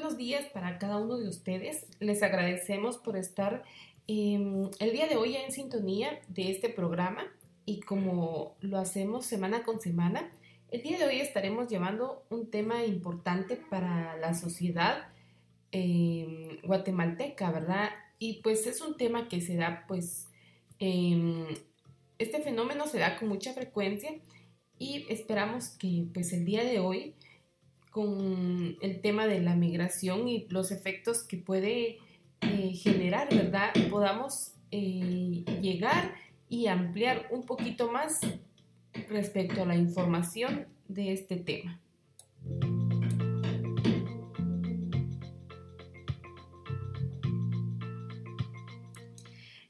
Buenos días para cada uno de ustedes. Les agradecemos por estar em, el día de hoy en sintonía de este programa y como lo hacemos semana con semana, el día de hoy estaremos llevando un tema importante para la sociedad em, guatemalteca, ¿verdad? Y pues es un tema que se da, pues, em, este fenómeno se da con mucha frecuencia y esperamos que pues el día de hoy con el tema de la migración y los efectos que puede eh, generar, ¿verdad? Podamos eh, llegar y ampliar un poquito más respecto a la información de este tema.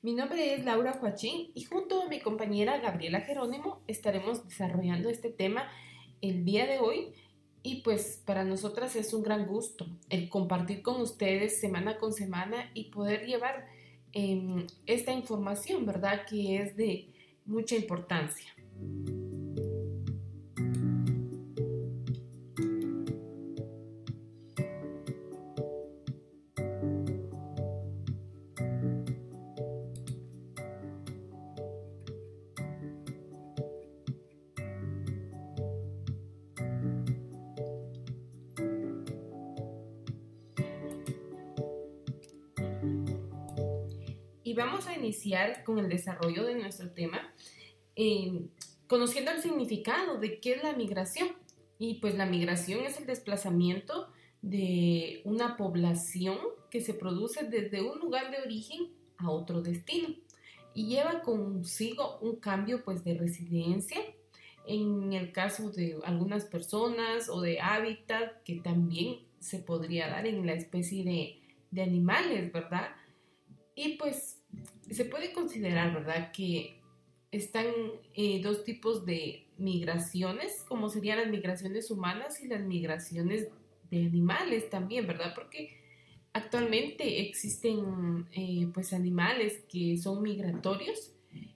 Mi nombre es Laura Joachín y junto a mi compañera Gabriela Jerónimo estaremos desarrollando este tema el día de hoy y pues para nosotras es un gran gusto el compartir con ustedes semana con semana y poder llevar em, esta información, ¿verdad? Que es de mucha importancia. Vamos a iniciar con el desarrollo de nuestro tema, eh, conociendo el significado de qué es la migración. Y pues la migración es el desplazamiento de una población que se produce desde un lugar de origen a otro destino y lleva consigo un cambio pues de residencia en el caso de algunas personas o de hábitat que también se podría dar en la especie de, de animales, ¿verdad? Y pues se puede considerar, ¿verdad?, que están eh, dos tipos de migraciones, como serían las migraciones humanas y las migraciones de animales también, ¿verdad? Porque actualmente existen eh, pues animales que son migratorios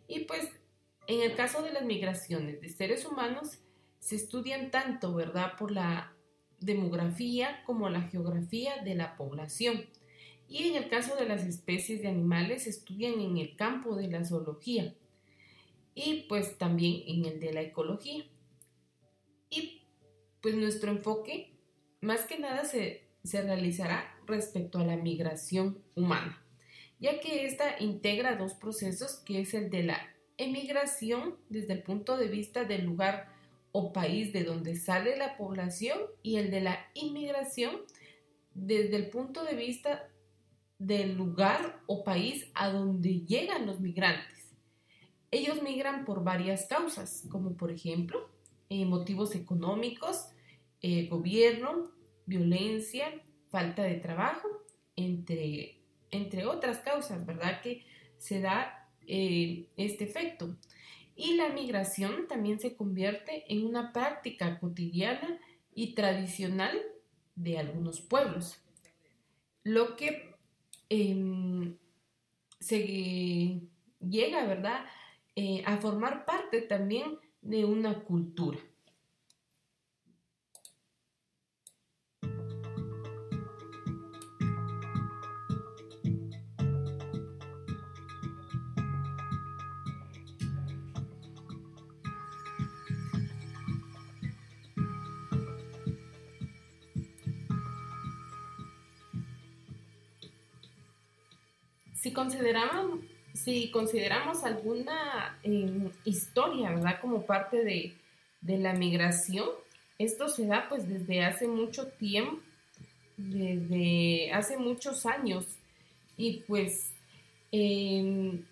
y pues en el caso de las migraciones de seres humanos se estudian tanto, ¿verdad? Por la demografía como la geografía de la población y en el caso de las especies de animales estudian en el campo de la zoología y pues también en el de la ecología. Y pues nuestro enfoque más que nada se, se realizará respecto a la migración humana, ya que esta integra dos procesos que es el de la emigración desde el punto de vista del lugar o país de donde sale la población y el de la inmigración desde el punto de vista del lugar o país a donde llegan los migrantes. Ellos migran por varias causas, como por ejemplo eh, motivos económicos, eh, gobierno, violencia, falta de trabajo, entre, entre otras causas, ¿verdad? Que se da eh, este efecto. Y la migración también se convierte en una práctica cotidiana y tradicional de algunos pueblos, lo que Em, se llega, ¿verdad?, eh, a formar parte también de una cultura. Si consideramos, si consideramos alguna em, historia, ¿verdad? Como parte de, la migración, esto se da pues desde hace mucho tiempo, desde hace muchos años. Y pues em,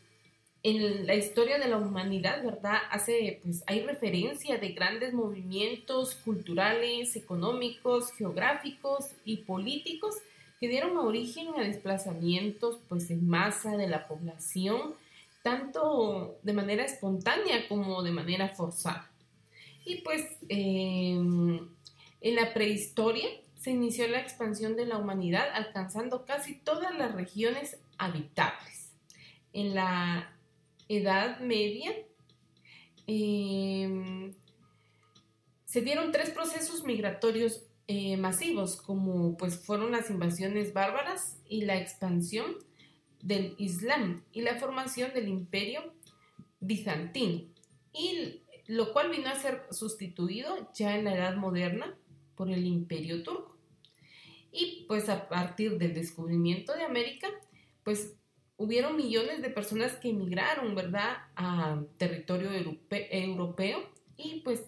en la historia de la humanidad, ¿verdad? Hace, pues hay referencia de grandes movimientos culturales, económicos, geográficos y políticos que dieron origen a desplazamientos pues en masa de la población, tanto de manera espontánea como de manera forzada. Y pues em, en la prehistoria se inició la expansión de la humanidad alcanzando casi todas las regiones habitables. En la Edad Media em, se dieron tres procesos migratorios eh, masivos, como pues fueron las invasiones bárbaras y la expansión del Islam y la formación del imperio bizantino, y lo cual vino a ser sustituido ya en la Edad Moderna por el imperio turco. Y pues a partir del descubrimiento de América, pues hubieron millones de personas que emigraron, ¿verdad?, a territorio europeo y pues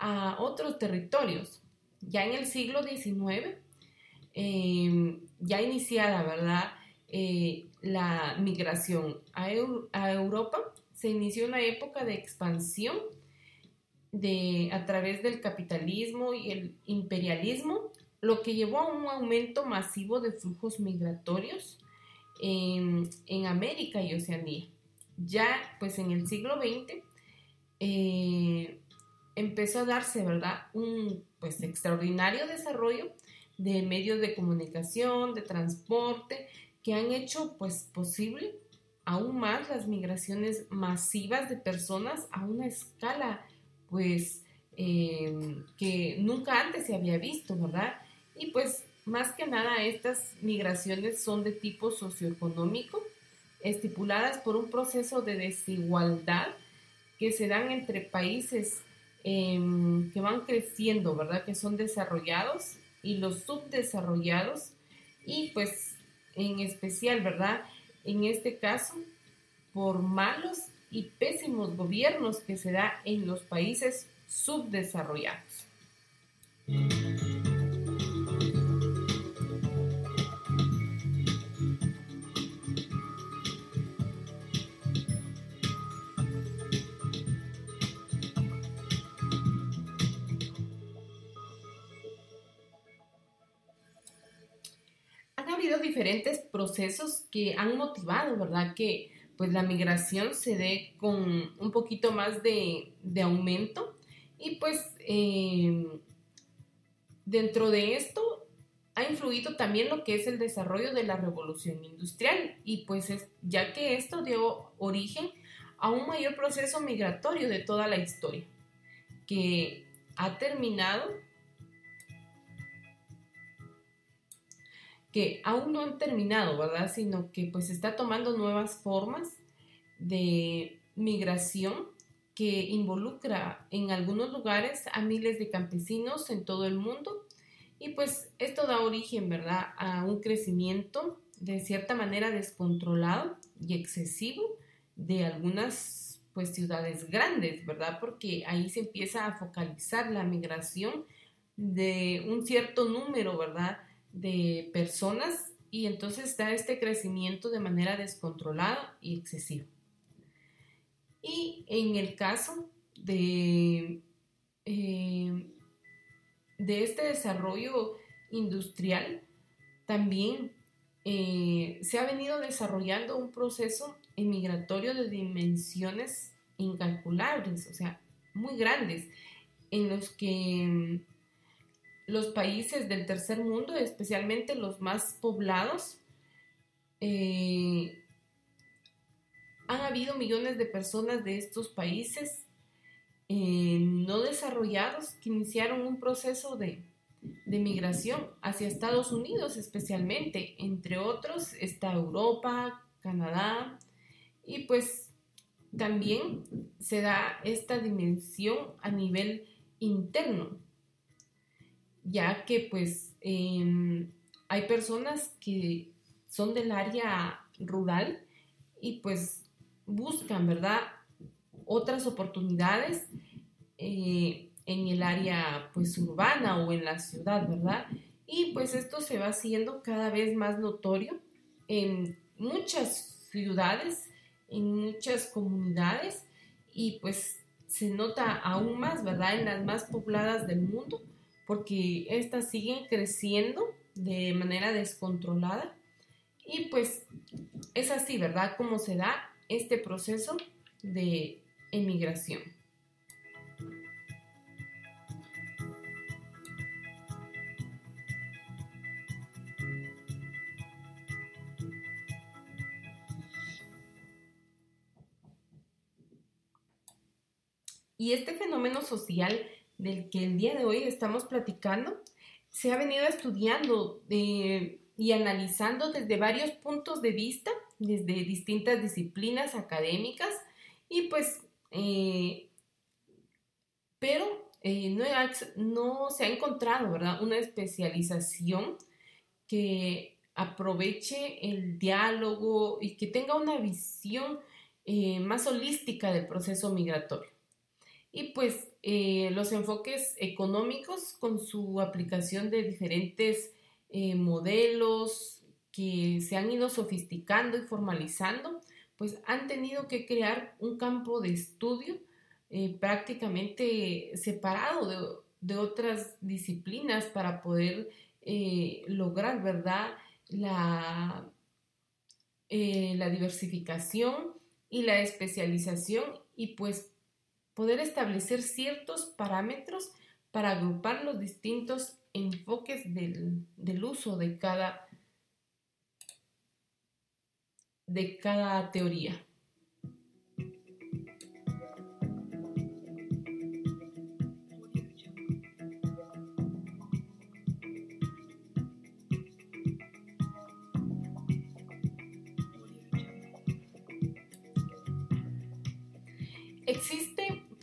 a otros territorios. Ya en el siglo XIX, em, ya iniciada, ¿verdad?, eh, la migración a, Europa, se inició una época de expansión de, a través del capitalismo y el imperialismo, lo que llevó a un aumento masivo de flujos migratorios en, en América y Oceanía. Ya pues en el siglo XX eh, empezó a darse, ¿verdad? Un pues extraordinario desarrollo de medios de comunicación, de transporte, que han hecho pues posible aún más las migraciones masivas de personas a una escala pues eh, que nunca antes se había visto, ¿verdad? Y pues más que nada estas migraciones son de tipo socioeconómico, estipuladas por un proceso de desigualdad que se dan entre países em, que van creciendo, ¿verdad? Que son desarrollados y los subdesarrollados y pues en especial, ¿verdad? En este caso, por malos y pésimos gobiernos que se da en los países subdesarrollados. Diferentes procesos que han motivado, ¿verdad? Que pues la migración se dé con un poquito más de, aumento y pues em, dentro de esto ha influido también lo que es el desarrollo de la revolución industrial y pues es, ya que esto dio origen a un mayor proceso migratorio de toda la historia que ha terminado que aún no han terminado, ¿verdad? Sino que pues está tomando nuevas formas de migración que involucra en algunos lugares a miles de campesinos en todo el mundo y pues esto da origen, ¿verdad?, a un crecimiento de cierta manera descontrolado y excesivo de algunas pues ciudades grandes, ¿verdad? Porque ahí se empieza a focalizar la migración de un cierto número, ¿verdad? De personas y entonces está este crecimiento de manera descontrolada y excesiva. Y en el caso de, eh, de este desarrollo industrial, también eh, se ha venido desarrollando un proceso emigratorio de dimensiones incalculables, o sea, muy grandes, en los que los países del tercer mundo, especialmente los más poblados, eh, han habido millones de personas de estos países eh, no desarrollados que iniciaron un proceso de, de migración hacia Estados Unidos especialmente. Entre otros está Europa, Canadá y pues también se da esta dimensión a nivel interno ya que pues em, hay personas que son del área rural y pues buscan, ¿verdad? Otras oportunidades eh, en el área pues urbana o en la ciudad, ¿verdad? Y pues esto se va haciendo cada vez más notorio en muchas ciudades, en muchas comunidades y pues se nota aún más, ¿verdad? En las más pobladas del mundo porque estas siguen creciendo de manera descontrolada y pues es así, ¿verdad? Como se da este proceso de emigración. Y este fenómeno social del que el día de hoy estamos platicando se ha venido estudiando eh, y analizando desde varios puntos de vista, desde distintas disciplinas académicas, y pues, eh, pero eh, no, se ha encontrado, ¿verdad? Una especialización que aproveche el diálogo y que tenga una visión más holística del proceso migratorio. Y pues eh, los enfoques económicos con su aplicación de diferentes eh, modelos que se han ido sofisticando y formalizando, pues han tenido que crear un campo de estudio eh, prácticamente separado de, otras disciplinas para poder lograr, ¿verdad? La, la diversificación y la especialización y pues poder establecer ciertos parámetros para agrupar los distintos enfoques del, uso de cada, de cada teoría.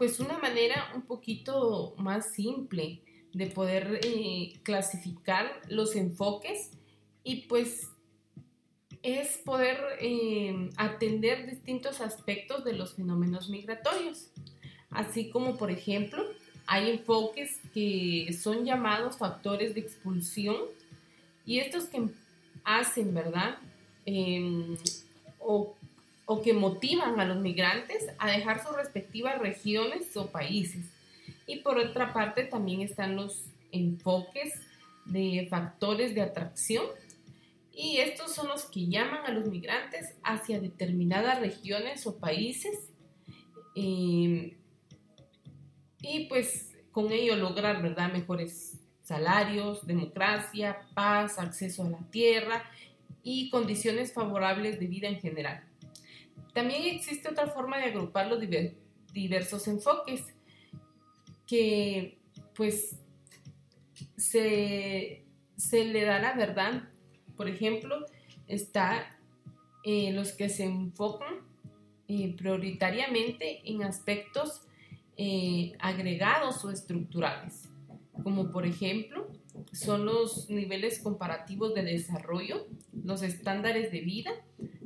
Pues una manera un poquito más simple de poder eh, clasificar los enfoques y pues es poder eh, atender distintos aspectos de los fenómenos migratorios. Así como, por ejemplo, hay enfoques que son llamados factores de expulsión y estos que hacen, ¿verdad? Em, o o que motivan a los migrantes a dejar sus respectivas regiones o países. Y por otra parte también están los enfoques de factores de atracción y estos son los que llaman a los migrantes hacia determinadas regiones o países em, y pues con ello lograr verdad mejores salarios, democracia, paz, acceso a la tierra y condiciones favorables de vida en general. También existe otra forma de agrupar los diversos enfoques que pues se, le da la verdad. Por ejemplo, está eh, los que se enfocan eh, prioritariamente en aspectos eh, agregados o estructurales, como por ejemplo son los niveles comparativos de desarrollo, los estándares de vida,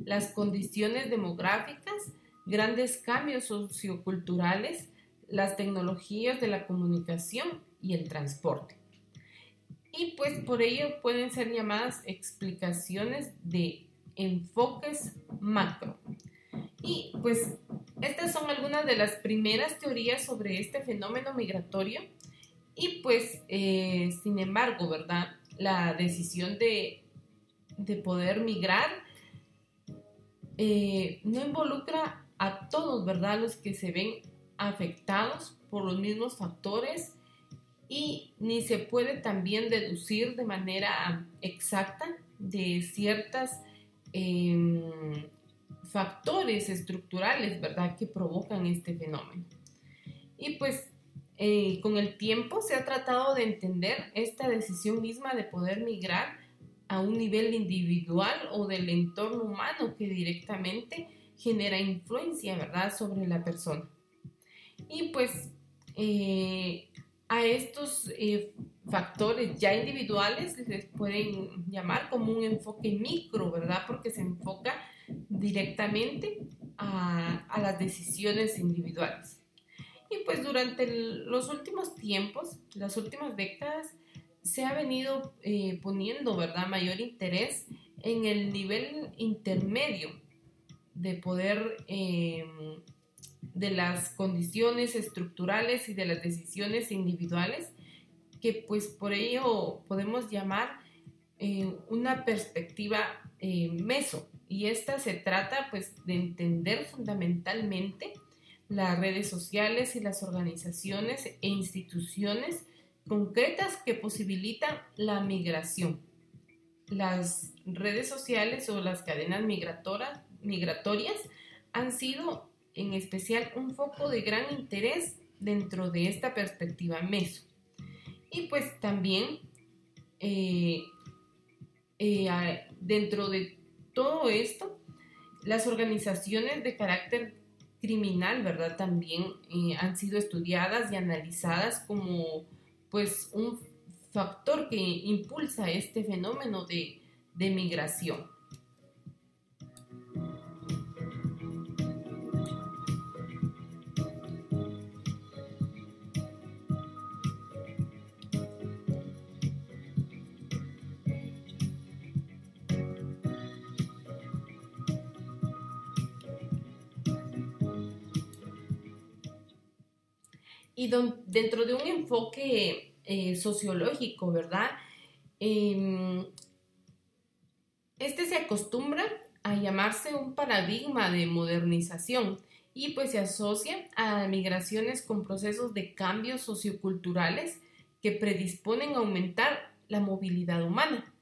las condiciones demográficas, grandes cambios socioculturales, las tecnologías de la comunicación y el transporte. Y pues por ello pueden ser llamadas explicaciones de enfoques macro. Y pues estas son algunas de las primeras teorías sobre este fenómeno migratorio. Y pues, eh, sin embargo, ¿verdad? La decisión de, de poder migrar eh, no involucra a todos, ¿verdad? Los que se ven afectados por los mismos factores y ni se puede también deducir de manera exacta de ciertas em, factores estructurales, ¿verdad?, que provocan este fenómeno. Y pues eh, con el tiempo se ha tratado de entender esta decisión misma de poder migrar a un nivel individual o del entorno humano que directamente genera influencia, ¿verdad?, sobre la persona. Y pues eh, a estos eh, factores ya individuales les pueden llamar como un enfoque micro, ¿verdad? Porque se enfoca directamente a, a las decisiones individuales. Y pues durante los últimos tiempos, las últimas décadas, se ha venido eh, poniendo, ¿verdad?, mayor interés en el nivel intermedio de poder em, de las condiciones estructurales y de las decisiones individuales, que pues por ello podemos llamar eh, una perspectiva eh, meso. Y esta se trata pues de entender fundamentalmente las redes sociales y las organizaciones e instituciones concretas que posibilitan la migración. Las redes sociales o las cadenas migratorias han sido en especial un foco de gran interés dentro de esta perspectiva meso. Y pues también eh, eh, dentro de todo esto, las organizaciones de carácter criminal, ¿verdad? También eh, han sido estudiadas y analizadas como pues un factor que impulsa este fenómeno de, de migración. Y dentro de un enfoque eh, sociológico, ¿verdad? Em, este se acostumbra a llamarse un paradigma de modernización y pues se asocia a migraciones con procesos de cambios socioculturales que predisponen a aumentar la movilidad humana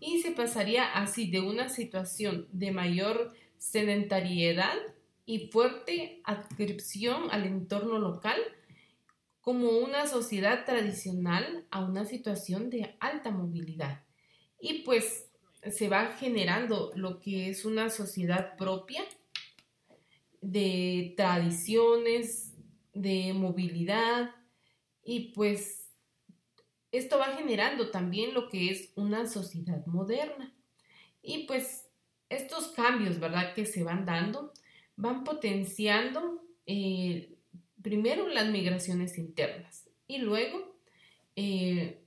y se pasaría así de una situación de mayor sedentariedad y fuerte adscripción al entorno local como una sociedad tradicional a una situación de alta movilidad. Y pues se va generando lo que es una sociedad propia de tradiciones, de movilidad y pues esto va generando también lo que es una sociedad moderna. Y pues estos cambios, ¿verdad? Que se van dando, van potenciando eh, primero las migraciones internas y luego eh,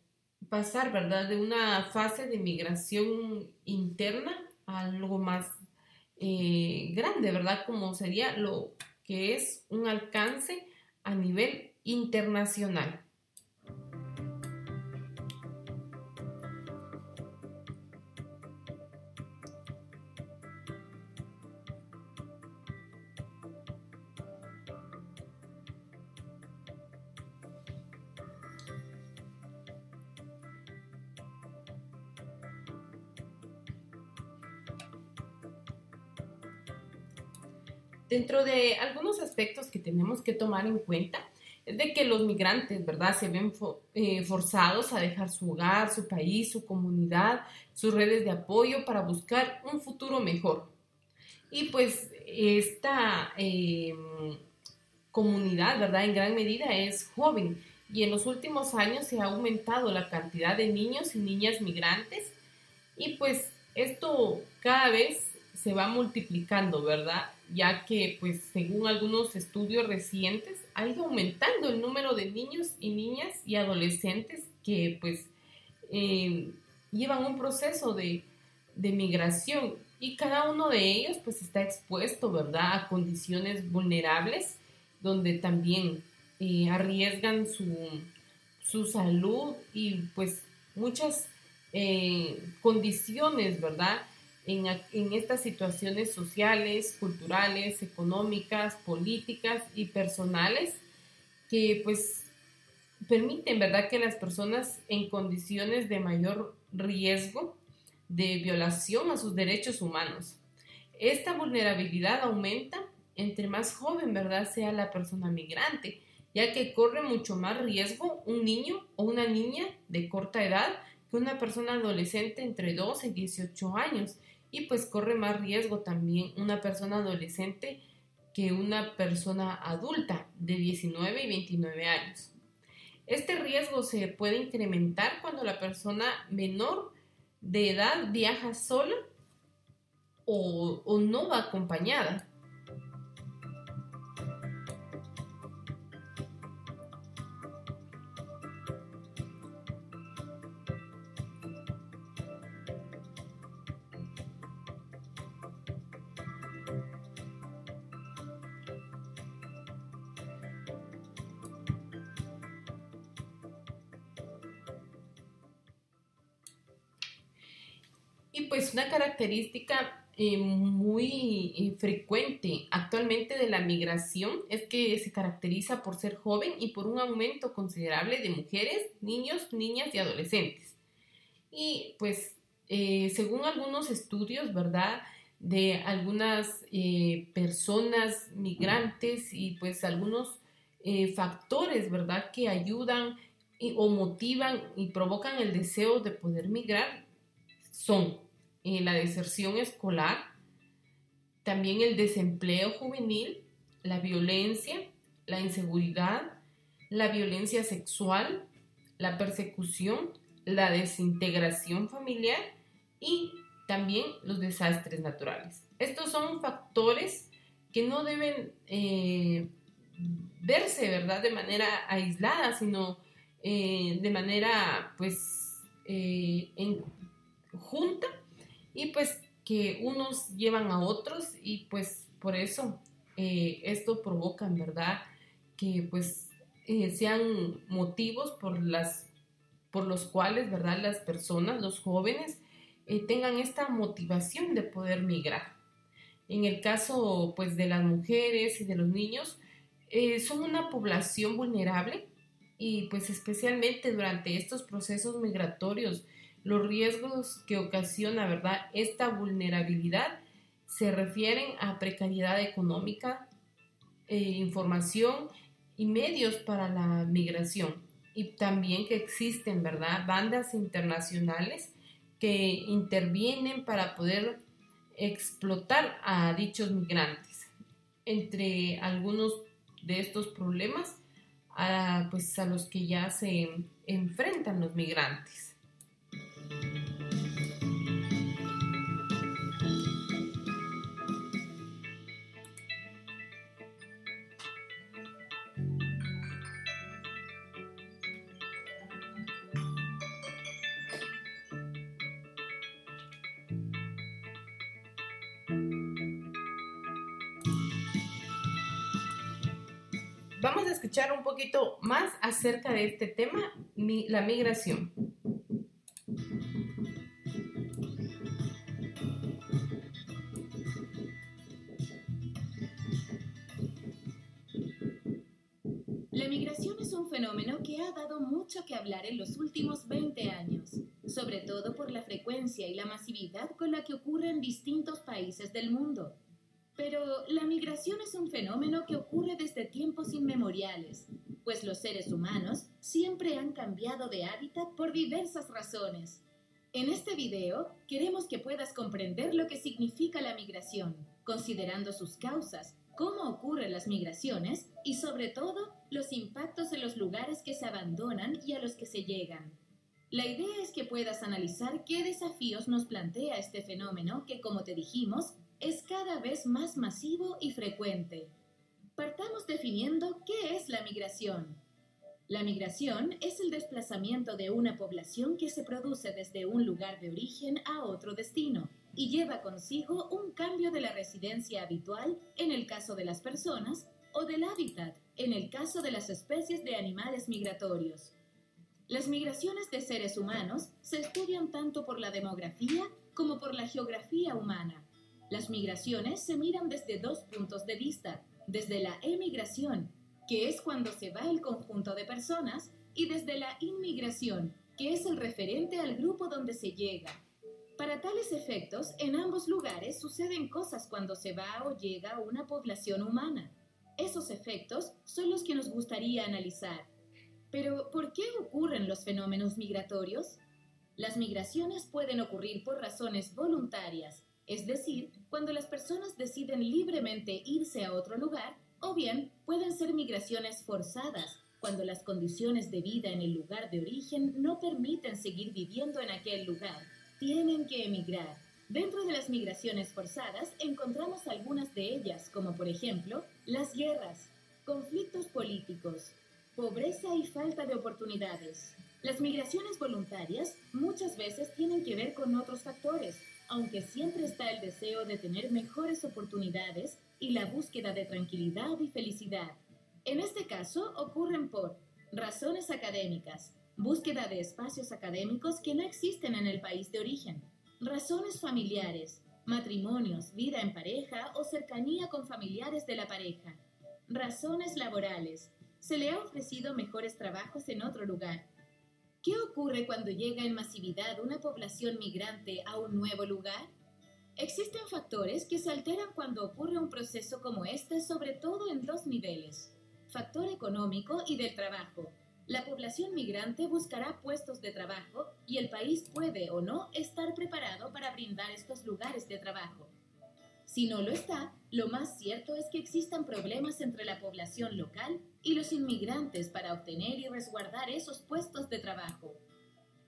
pasar, ¿verdad?, de una fase de migración interna a algo más eh, grande, ¿verdad?, como sería lo que es un alcance a nivel internacional. Dentro de algunos aspectos que tenemos que tomar en cuenta es de que los migrantes, ¿verdad? Se ven eh, forzados a dejar su hogar, su país, su comunidad, sus redes de apoyo para buscar un futuro mejor. Y pues esta em, comunidad, ¿verdad? En gran medida es joven y en los últimos años se ha aumentado la cantidad de niños y niñas migrantes y pues esto cada vez se va multiplicando, ¿verdad? Ya que, pues, según algunos estudios recientes, ha ido aumentando el número de niños y niñas y adolescentes que, pues, eh, llevan un proceso de, migración y cada uno de ellos, pues, está expuesto, ¿verdad?, a condiciones vulnerables donde también eh, arriesgan su, su, salud y, pues, muchas eh, condiciones, ¿verdad?, en, estas situaciones sociales, culturales, económicas, políticas y personales que pues permiten, ¿verdad?, que las personas en condiciones de mayor riesgo de violación a sus derechos humanos. Esta vulnerabilidad aumenta entre más joven, ¿verdad?, sea la persona migrante, ya que corre mucho más riesgo un niño o una niña de corta edad que una persona adolescente entre 12 y 18 años y pues corre más riesgo también una persona adolescente que una persona adulta de 19 y 29 años. Este riesgo se puede incrementar cuando la persona menor de edad viaja sola o, o no va acompañada. Y pues una característica eh, muy eh, frecuente actualmente de la migración es que se caracteriza por ser joven y por un aumento considerable de mujeres, niños, niñas y adolescentes. Y pues eh, según algunos estudios, ¿verdad? De algunas personas migrantes y pues algunos factores, ¿verdad? Que ayudan o motivan y provocan el deseo de poder migrar son eh, la deserción escolar, también el desempleo juvenil, la violencia, la inseguridad, la violencia sexual, la persecución, la desintegración familiar y también los desastres naturales. Estos son factores que no deben eh, verse, ¿verdad?, de manera aislada, sino eh, de manera, pues, en, junta y pues que unos llevan a otros y pues por eso esto provoca, ¿verdad?, que pues sean motivos por las por los cuales, ¿verdad?, las personas, los jóvenes, eh, tengan esta motivación de poder migrar. En el caso, pues, de las mujeres y de los niños, eh, son una población vulnerable y, pues, especialmente durante estos procesos migratorios, los riesgos que ocasiona, ¿verdad?, esta vulnerabilidad se refieren a precariedad económica, eh, información y medios para la migración. Y también que existen, ¿verdad?, bandas internacionales que intervienen para poder explotar a dichos migrantes. Entre algunos de estos problemas, pues a los que ya se enfrentan los migrantes. Vamos a escuchar un poquito más acerca de este tema, la migración. En los últimos 20 años, sobre todo por la frecuencia y la masividad con la que ocurre en distintos países del mundo. Pero la migración es un fenómeno que ocurre desde tiempos inmemoriales, pues los seres humanos siempre han cambiado de hábitat por diversas razones. En este video queremos que puedas comprender lo que significa la migración, considerando sus causas, cómo ocurren las migraciones y sobre todo los impactos en los lugares que se abandonan y a los que se llegan. La idea es que puedas analizar qué desafíos nos plantea este fenómeno que, como te dijimos, es cada vez más masivo y frecuente. Partamos definiendo qué es la migración. La migración es el desplazamiento de una población que se produce desde un lugar de origen a otro destino y lleva consigo un cambio de la residencia habitual en el caso de las personas o del hábitat en el caso de las especies de animales migratorios. Las migraciones de seres humanos se estudian tanto por la demografía como por la geografía humana las migraciones se miran desde dos puntos de vista, desde la emigración, que es cuando se va el conjunto de personas, y desde la inmigración, que es el referente al grupo donde se llega. Para tales efectos, en ambos lugares suceden cosas cuando se va o llega una población humana. Esos efectos son los que nos gustaría analizar. Pero, ¿por qué ocurren los fenómenos migratorios? Las migraciones pueden ocurrir por razones voluntarias, es decir, cuando las personas deciden libremente irse a otro lugar, o bien pueden ser migraciones forzadas, cuando las condiciones de vida en el lugar de origen no permiten seguir viviendo en aquel lugar. Tienen que emigrar. Dentro de las migraciones forzadas encontramos algunas de ellas, como por ejemplo las guerras, conflictos políticos, pobreza y falta de oportunidades. Las migraciones voluntarias muchas veces tienen que ver con otros factores, aunque siempre está el deseo de tener mejores oportunidades y la búsqueda de tranquilidad y felicidad. En este caso ocurren por razones académicas, búsqueda de espacios académicos que no existen en el país de origen, razones familiares, matrimonios, vida en pareja o cercanía con familiares de la pareja, razones laborales, se le ha ofrecido mejores trabajos en otro lugar, ¿Qué ocurre cuando llega en masividad una población migrante a un nuevo lugar? Existen factores que se alteran cuando ocurre un proceso como este, sobre todo en dos niveles, factor económico y del trabajo. La población migrante buscará puestos de trabajo y el país puede o no estar preparado para brindar estos lugares de trabajo. Si no lo está, lo más cierto es que existan problemas entre la población local y los inmigrantes para obtener y resguardar esos puestos de trabajo.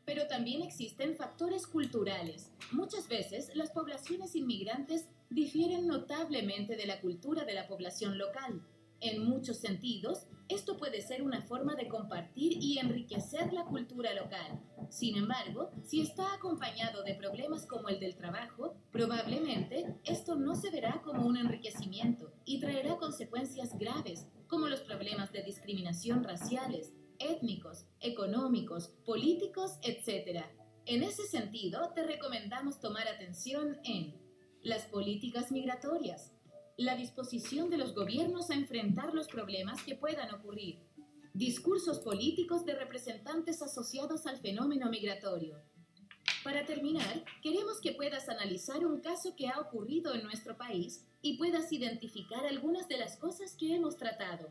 Pero también existen factores culturales. Muchas veces las poblaciones inmigrantes difieren notablemente de la cultura de la población local. En muchos sentidos, esto puede ser una forma de compartir y enriquecer la cultura local. Sin embargo, si está acompañado de problemas como el del trabajo, probablemente esto no se verá como un enriquecimiento y traerá consecuencias graves, como los problemas de discriminación raciales, étnicos, económicos, políticos, etc. En ese sentido, te recomendamos tomar atención en las políticas migratorias, la disposición de los gobiernos a enfrentar los problemas que puedan ocurrir, discursos políticos de representantes asociados al fenómeno migratorio. Para terminar, queremos que puedas analizar un caso que ha ocurrido en nuestro país y puedas identificar algunas de las cosas que hemos tratado.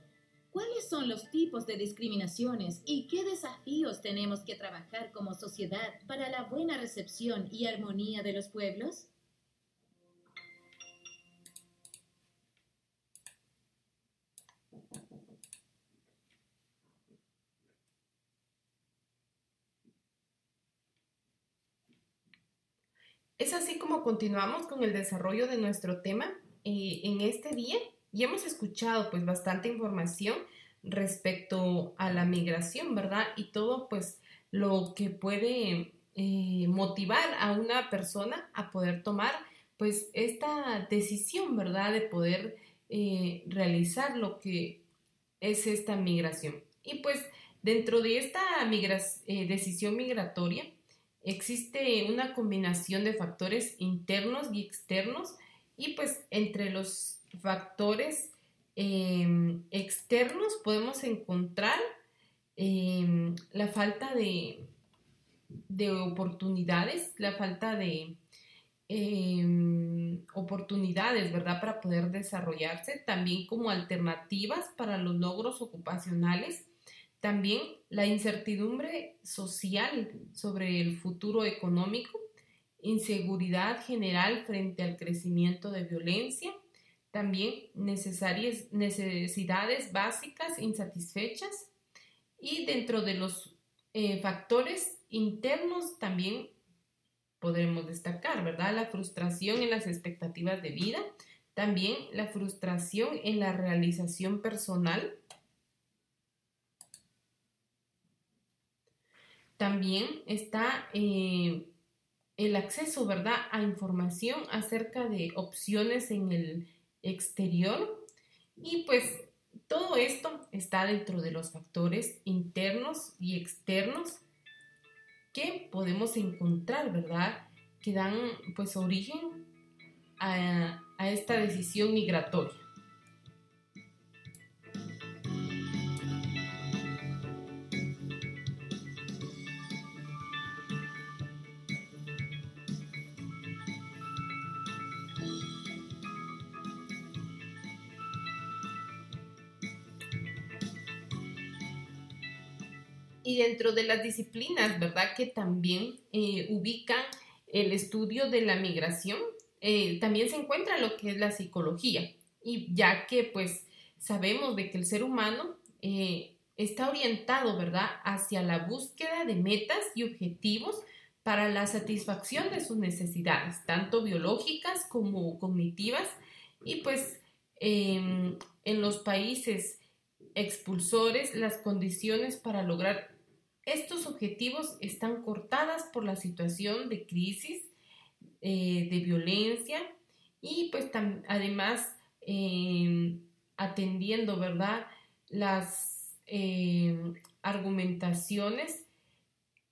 ¿Cuáles son los tipos de discriminaciones y qué desafíos tenemos que trabajar como sociedad para la buena recepción y armonía de los pueblos? Es así como continuamos con el desarrollo de nuestro tema eh, en este día y hemos escuchado pues bastante información respecto a la migración, ¿verdad? Y todo pues lo que puede eh, motivar a una persona a poder tomar pues esta decisión, ¿verdad? De poder eh, realizar lo que es esta migración. Y pues dentro de esta decisión migratoria, existe una combinación de factores internos y externos y pues entre los factores em, externos podemos encontrar em, la falta de, de, oportunidades, la falta de em, oportunidades, ¿verdad? Para poder desarrollarse, también como alternativas para los logros ocupacionales también la incertidumbre social sobre el futuro económico, inseguridad general frente al crecimiento de violencia, también necesarias, necesidades básicas insatisfechas y dentro de los eh, factores internos también podremos destacar, ¿verdad? La frustración en las expectativas de vida, también la frustración en la realización personal, También está eh, el acceso, ¿verdad?, a información acerca de opciones en el exterior. Y pues todo esto está dentro de los factores internos y externos que podemos encontrar, ¿verdad? Que dan pues origen a esta decisión migratoria. Y dentro de las disciplinas, ¿verdad? Que también eh, ubican el estudio de la migración, eh, también se encuentra lo que es la psicología. Y ya que pues sabemos de que el ser humano eh, está orientado, ¿verdad? Hacia la búsqueda de metas y objetivos para la satisfacción de sus necesidades, tanto biológicas como cognitivas. Y pues em, en los países expulsores, las condiciones para lograr estos objetivos están cortadas por la situación de crisis, eh, de violencia y pues además em, atendiendo, ¿verdad? Las em, argumentaciones,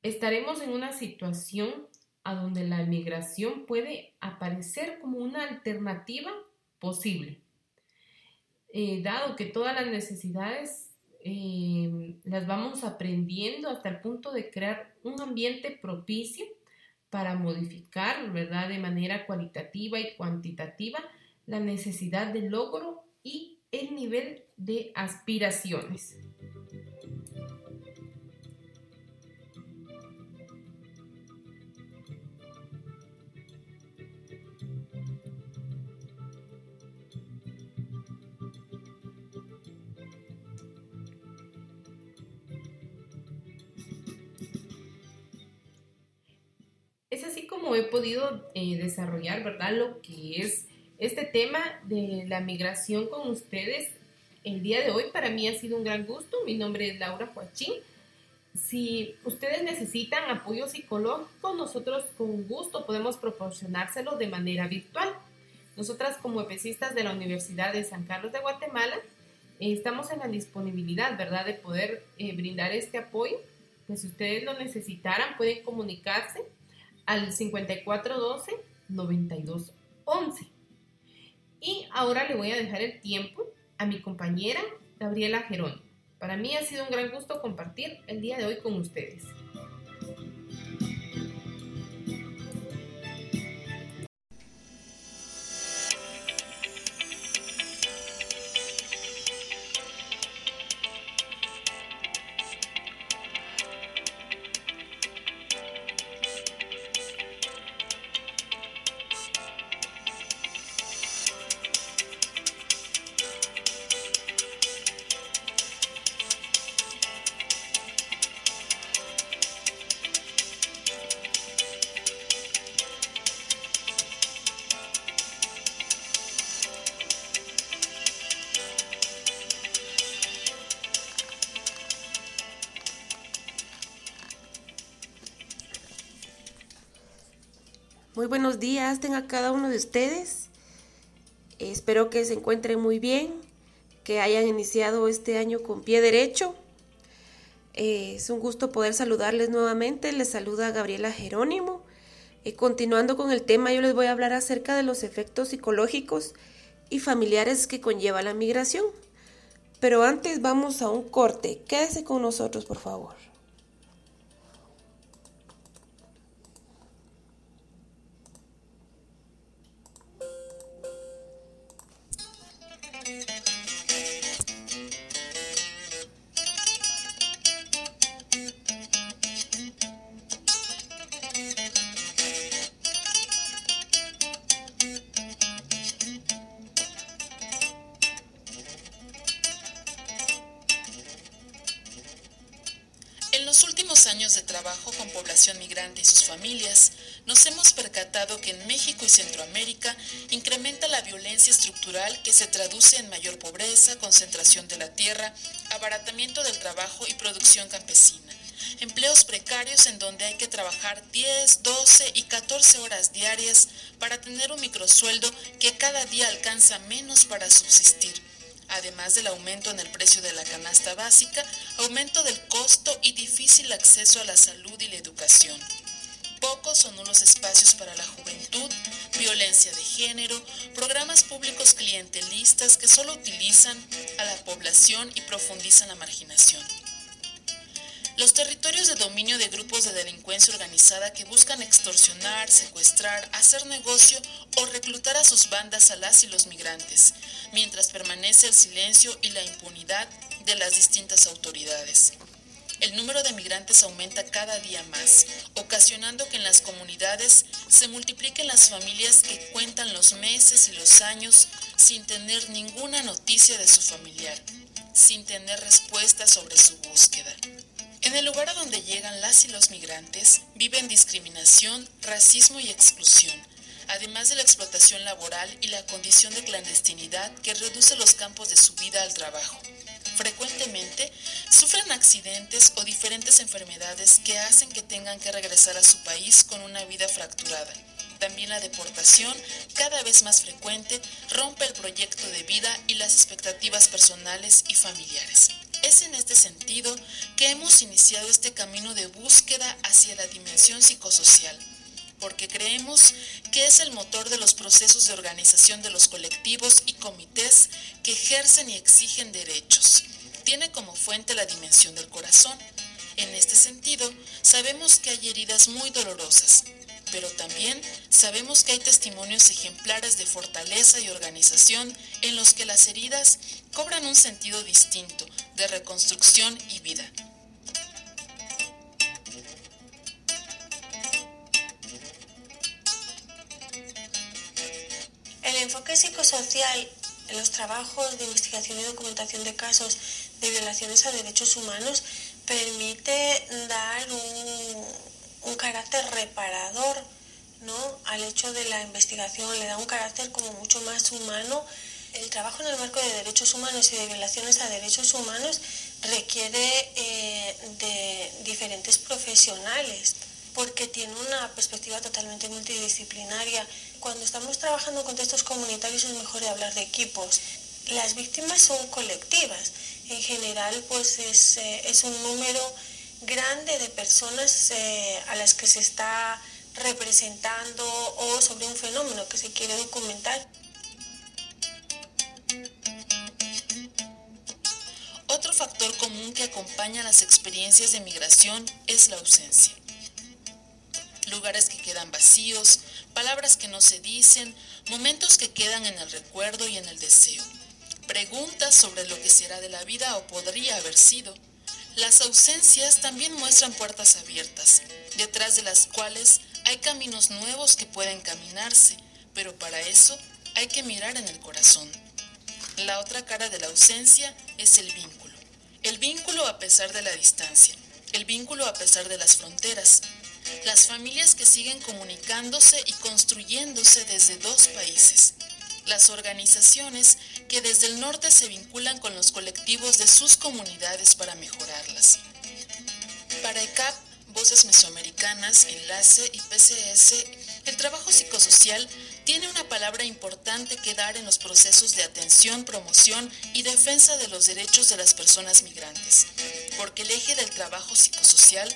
estaremos en una situación a donde la migración puede aparecer como una alternativa posible. Eh, dado que todas las necesidades Em, las vamos aprendiendo hasta el punto de crear un ambiente propicio para modificar, ¿verdad? De manera cualitativa y cuantitativa la necesidad de logro y el nivel de aspiraciones. Cómo he podido eh, desarrollar, ¿verdad? Lo que es este tema de la migración con ustedes el día de hoy. Para mí ha sido un gran gusto. Mi nombre es Laura Joachín. Si ustedes necesitan apoyo psicológico, nosotros con gusto podemos proporcionárselo de manera virtual. Nosotras como EPECistas de la Universidad de San Carlos de Guatemala eh, estamos en la disponibilidad, ¿verdad?, de poder eh, brindar este apoyo. Pues si ustedes lo necesitaran, pueden comunicarse al 5412-9211. Y ahora le voy a dejar el tiempo a mi compañera Gabriela Gerón. Para mí ha sido un gran gusto compartir el día de hoy con ustedes. Muy buenos días, tenga cada uno de ustedes. Espero que se encuentren muy bien, que hayan iniciado este año con pie derecho. Eh, es un gusto poder saludarles nuevamente. Les saluda Gabriela Jerónimo. Eh, continuando con el tema, yo les voy a hablar acerca de los efectos psicológicos y familiares que conlleva la migración. Pero antes vamos a un corte. Quédese con nosotros, por favor. Pobreza, concentración de la tierra, abaratamiento del trabajo y producción campesina. Empleos precarios en donde hay que trabajar 10, 12 y 14 horas diarias para tener un microsueldo que cada día alcanza menos para subsistir además del aumento en el precio de la canasta básica, aumento del costo y difícil acceso a la salud y la educación. Pocos o nulos espacios para la juventud, violencia de género, programas públicos clientelistas que solo utilizan a la población y profundizan la marginación. Los territorios de dominio de grupos de delincuencia organizada que buscan extorsionar, secuestrar, hacer negocio o reclutar a sus bandas a las y los migrantes, mientras permanece el silencio y la impunidad de las distintas autoridades. El número de migrantes aumenta cada día más, ocasionando que en las comunidades se multipliquen las familias que cuentan los meses y los años sin tener ninguna noticia de su familiar, sin tener respuesta sobre su búsqueda. En el lugar a donde llegan las y los migrantes viven discriminación, racismo y exclusión, además de la explotación laboral y la condición de clandestinidad que reduce los campos de su vida al trabajo. Frecuentemente sufren accidentes o diferentes enfermedades que hacen que tengan que regresar a su país con una vida fracturada. También la deportación, cada vez más frecuente, rompe el proyecto de vida y las expectativas personales y familiares. Es en este sentido que hemos iniciado este camino de búsqueda hacia la dimensión psicosocial, porque creemos que es el motor de los procesos de organización de los colectivos y comités que ejercen y exigen derechos. Tiene como fuente la dimensión del corazón. En este sentido, sabemos que hay heridas muy dolorosas, pero también sabemos que hay testimonios ejemplares de fortaleza y organización en los que las heridas cobran un sentido distinto de reconstrucción y vida. Enfoque psicosocial en los trabajos de investigación y documentación de casos de violaciones a derechos humanos permite dar un, carácter reparador ¿no? hecho de la investigación, le da un carácter como mucho más humano. El trabajo en el marco de derechos humanos y de violaciones a derechos humanos requiere eh, de diferentes profesionales porque tiene una perspectiva totalmente multidisciplinaria. Cuando estamos trabajando en contextos comunitarios es mejor hablar de equipos. Las víctimas son colectivas. En general, pues es, eh, es un número grande de personas eh, a las que se está representando o sobre un fenómeno que se quiere documentar. Otro factor común que acompaña las experiencias de migración es la ausencia. Lugares que quedan vacíos, palabras que no se dicen, momentos que quedan en el recuerdo y en el deseo, preguntas sobre lo que será de la vida o podría haber sido las ausencias también muestran puertas abiertas, detrás de las cuales hay caminos nuevos que pueden caminarse, pero para eso hay que mirar en el corazón. La otra cara de la ausencia es el vínculo. El vínculo a pesar de la distancia, el vínculo a pesar de las fronteras. Las familias que siguen comunicándose y construyéndose desde dos países, las organizaciones que desde el norte se vinculan con los colectivos de sus comunidades para mejorarlas. Para ECAP, Voces Mesoamericanas, Enlace y PCS, el trabajo psicosocial tiene una palabra importante que dar en los procesos de atención, promoción y defensa de los derechos de las personas migrantes, porque el eje del trabajo psicosocial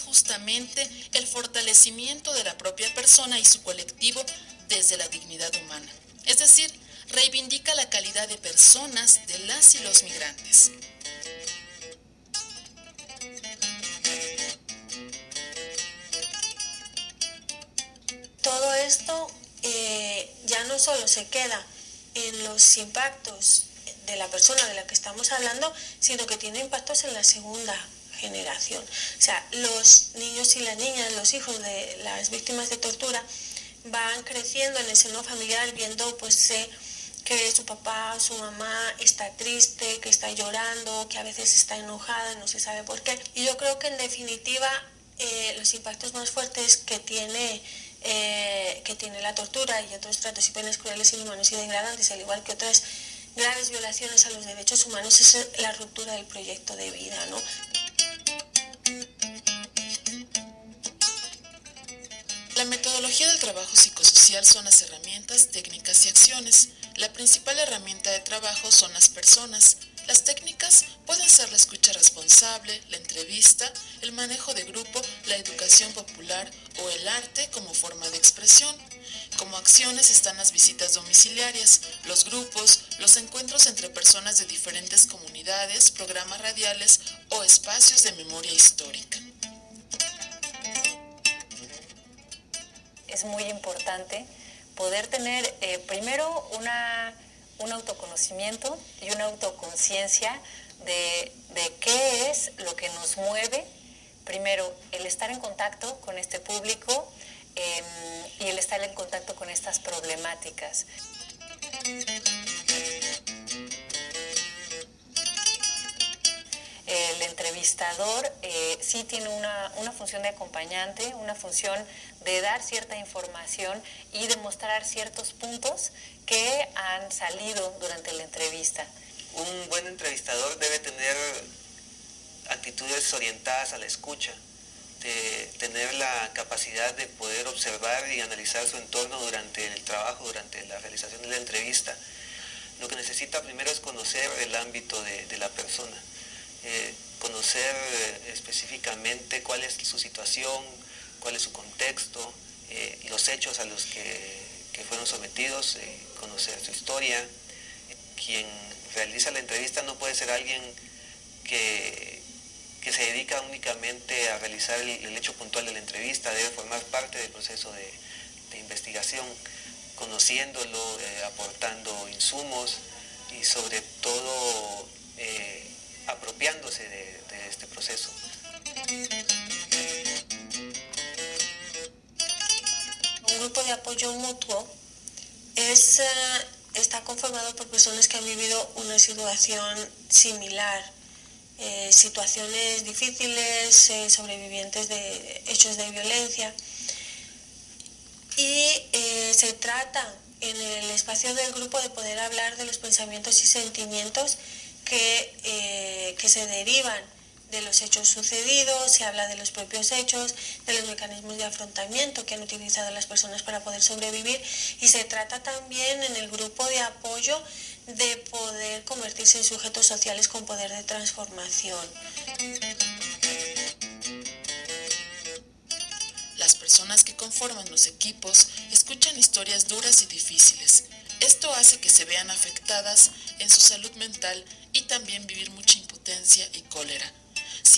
justamente el fortalecimiento de la propia persona y su colectivo desde la dignidad humana es decir, reivindica la calidad de personas de las y los migrantes. Todo esto eh, ya no solo se queda en los impactos de la persona de la que estamos hablando, sino que tiene impactos en la segunda generación. O sea, los niños y las niñas, los hijos de las víctimas de tortura, van creciendo en el seno familiar viendo pues que su papá o su mamá está triste, que está llorando, que a veces está enojada, no se sabe por qué. Y yo creo que en definitiva eh, los impactos más fuertes que tiene, eh, que tiene la tortura y otros tratos y penas crueles, inhumanos y degradantes, al igual que otras graves violaciones a los derechos humanos, es la ruptura del proyecto de vida, ¿no? La metodología del trabajo psicosocial son las herramientas, técnicas y acciones. La principal herramienta de trabajo son las personas. Las técnicas pueden ser la escucha responsable, la entrevista, el manejo de grupo, la educación popular o el arte como forma de expresión. Como acciones están las visitas domiciliarias, los grupos, los encuentros entre personas de diferentes comunidades, programas radiales o espacios de memoria histórica. Es muy importante poder tener eh, primero una, un autoconocimiento y una autoconciencia de, qué es lo que nos mueve. Primero, el estar en contacto con este público em, y el estar en contacto con estas problemáticas. el entrevistador eh, sí tiene una, una, función de acompañante, una función de dar cierta información y demostrar ciertos puntos que han salido durante la entrevista. Un buen entrevistador debe tener actitudes orientadas a la escucha, de tener la capacidad de poder observar y analizar su entorno durante el trabajo, durante la realización de la entrevista. Lo que necesita primero es conocer el ámbito de, la persona, eh, conocer eh, específicamente cuál es su situación, cuál es su contexto, eh, los hechos a los que, fueron sometidos, eh, conocer su historia. Quien realiza la entrevista no puede ser alguien que, se dedica únicamente a realizar el, hecho puntual de la entrevista, debe formar parte del proceso de, investigación, conociéndolo, eh, aportando insumos y sobre todo apropiándose de este proceso. Grupo de apoyo mutuo es, eh, está conformado por personas que han vivido una situación similar, eh, situaciones difíciles, eh, sobrevivientes de hechos de violencia. y se trata en el espacio del grupo de poder hablar de los pensamientos y sentimientos que, que se derivan de los hechos sucedidos, se habla de los propios hechos, de los mecanismos de afrontamiento que han utilizado las personas para poder sobrevivir y se trata también en el grupo de apoyo de poder convertirse en sujetos sociales con poder de transformación. Las personas que conforman los equipos escuchan historias duras y difíciles. Esto hace que se vean afectadas en su salud mental y también vivir mucha impotencia y cólera.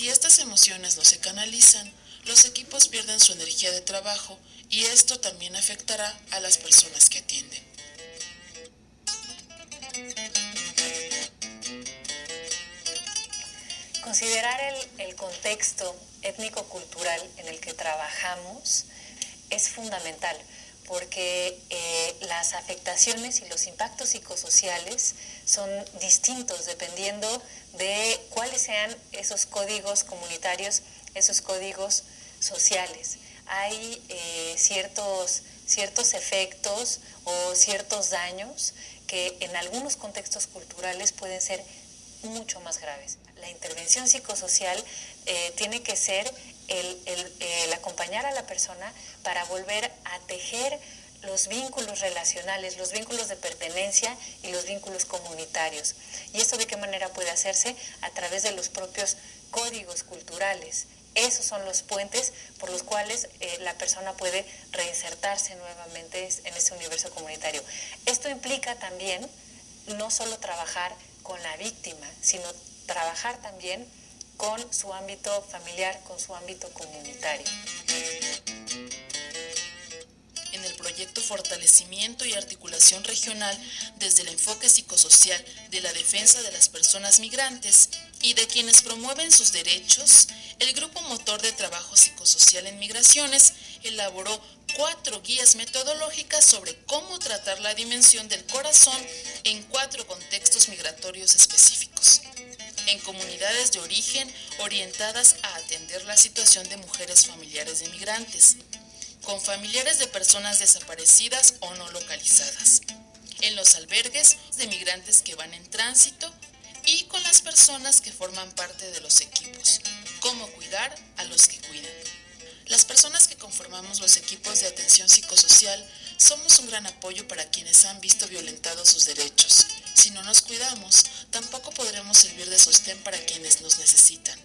Si estas emociones no se canalizan, los equipos pierden su energía de trabajo y esto también afectará a las personas que atienden. Considerar el, contexto étnico-cultural en el que trabajamos es fundamental porque eh, las afectaciones y los impactos psicosociales son distintos dependiendo de cuáles sean esos códigos comunitarios, esos códigos sociales. Hay eh, ciertos, ciertos efectos o ciertos daños que en algunos contextos culturales pueden ser mucho más graves. La intervención psicosocial eh, tiene que ser el, acompañar a la persona para volver a tejer los vínculos relacionales, los vínculos de pertenencia y los vínculos comunitarios. ¿Y esto de qué manera puede hacerse? A través de los propios códigos culturales. Esos son los puentes por los cuales eh, la persona puede reinsertarse nuevamente en ese universo comunitario. Esto implica también no solo trabajar con la víctima, sino trabajar también con su ámbito familiar, con su ámbito comunitario. Proyecto Fortalecimiento y Articulación Regional desde el enfoque psicosocial de la defensa de las personas migrantes y de quienes promueven sus derechos, el Grupo Motor de Trabajo Psicosocial en Migraciones elaboró cuatro guías metodológicas sobre cómo tratar la dimensión del corazón en cuatro contextos migratorios específicos en comunidades de origen orientadas a atender la situación de mujeres familiares de migrantes, con familiares de personas desaparecidas o no localizadas, en los albergues de migrantes que van en tránsito y con las personas que forman parte de los equipos, cómo cuidar a los que cuidan. Las personas que conformamos los equipos de atención psicosocial somos un gran apoyo para quienes han visto violentados sus derechos. Si no nos cuidamos, tampoco podremos servir de sostén para quienes nos necesitan.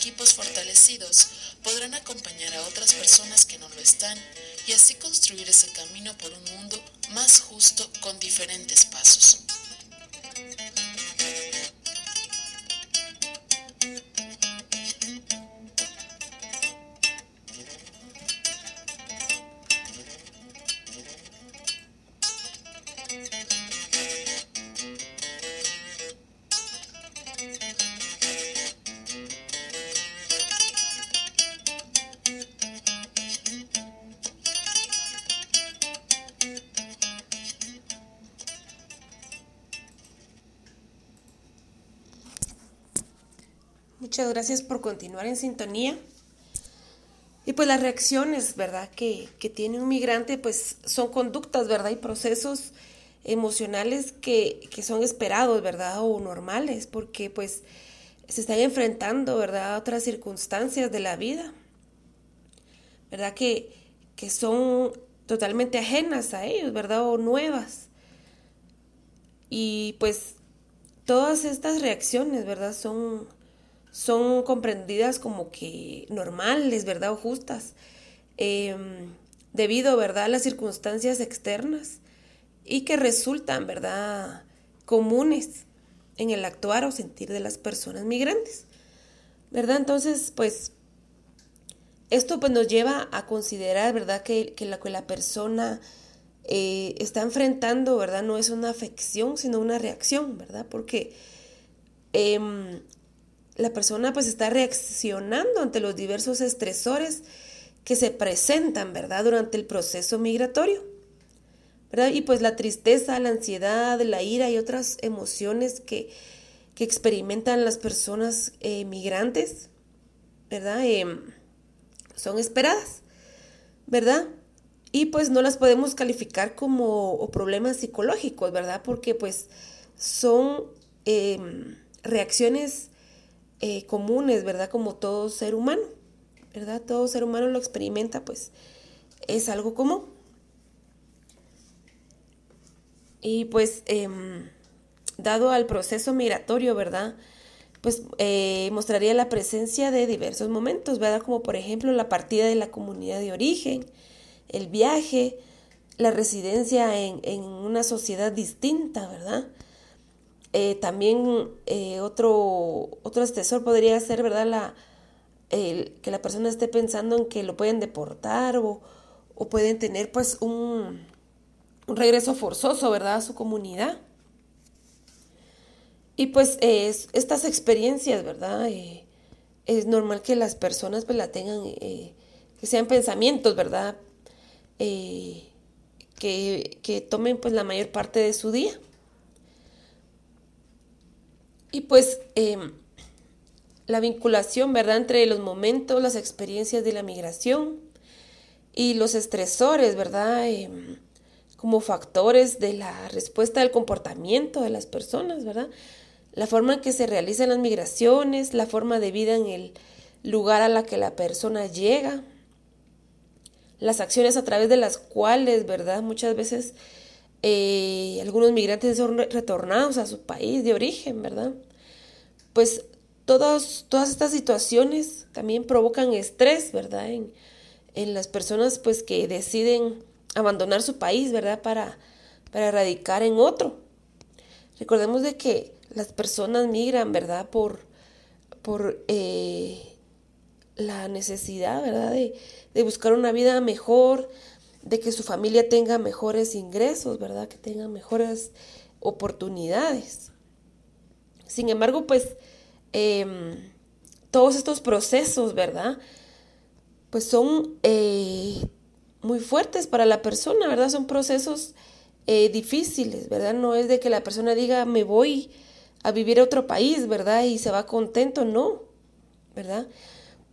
Equipos fortalecidos podrán acompañar a otras personas que no lo están y así construir ese camino por un mundo más justo con diferentes pasos. Gracias por continuar en sintonía. Y pues las reacciones, ¿verdad? Que, tiene un migrante, pues son conductas, ¿verdad? Y procesos emocionales que, son esperados, ¿verdad? O normales, porque pues se están enfrentando, ¿verdad? A otras circunstancias de la vida, ¿verdad? Que, que son totalmente ajenas a ellos, ¿verdad? O nuevas. Y pues todas estas reacciones, ¿verdad? Son son comprendidas como que normales, ¿verdad? O justas, em, debido, ¿verdad?, a las circunstancias externas y que resultan, ¿verdad?, comunes en el actuar o sentir de las personas migrantes, ¿verdad? Entonces, pues, esto pues nos lleva a considerar, ¿verdad?, que, que la, que la persona eh, está enfrentando, ¿verdad?, no es una afección, sino una reacción, ¿verdad? Porque em, la persona pues está reaccionando ante los diversos estresores que se presentan, ¿verdad? Durante el proceso migratorio, ¿verdad? Y pues la tristeza, la ansiedad, la ira y otras emociones que, experimentan las personas eh, migrantes, ¿verdad? Em, son esperadas, ¿verdad? y pues no las podemos calificar como problemas psicológicos, ¿verdad? Porque pues son em, reacciones eh, comunes, ¿verdad? Como todo ser humano, ¿verdad? Todo ser humano lo experimenta, pues es algo común. Y pues, em, dado al proceso migratorio, ¿verdad? Pues eh, mostraría la presencia de diversos momentos, ¿verdad? Como por ejemplo la partida de la comunidad de origen, el viaje, la residencia en, una sociedad distinta, ¿verdad? Eh, también eh, otro, otro podría ser, ¿verdad? La, que la persona esté pensando en que lo pueden deportar o, o pueden tener pues un, regreso forzoso, ¿verdad? A su comunidad. Y pues estas experiencias, ¿verdad? Eh, es normal que las personas pues la tengan, que sean pensamientos, ¿verdad? Eh, que, tomen pues la mayor parte de su día. Y pues em, la vinculación, ¿verdad?, entre los momentos, las experiencias de la migración y los estresores, ¿verdad?, em, como factores de la respuesta del comportamiento de las personas, ¿verdad? La forma en que se realizan las migraciones, la forma de vida en el lugar a la que la persona llega, las acciones a través de las cuales, ¿verdad? Muchas veces eh, algunos migrantes son retornados a su país de origen, ¿verdad? Pues todas estas situaciones también provocan estrés, ¿verdad? En, las personas pues que deciden abandonar su país, ¿verdad? Para, para radicar en otro. Recordemos de que las personas migran, ¿verdad? Por, por eh, la necesidad, ¿verdad? De, de buscar una vida mejor, de que su familia tenga mejores ingresos, ¿verdad? Que tenga mejores oportunidades. Sin embargo, pues em, todos estos procesos, ¿verdad? Pues son eh, muy fuertes para la persona, ¿verdad? Son procesos eh, difíciles, ¿verdad? No es de que la persona diga, me voy a vivir a otro país, ¿verdad? Y se va contento, no, ¿verdad?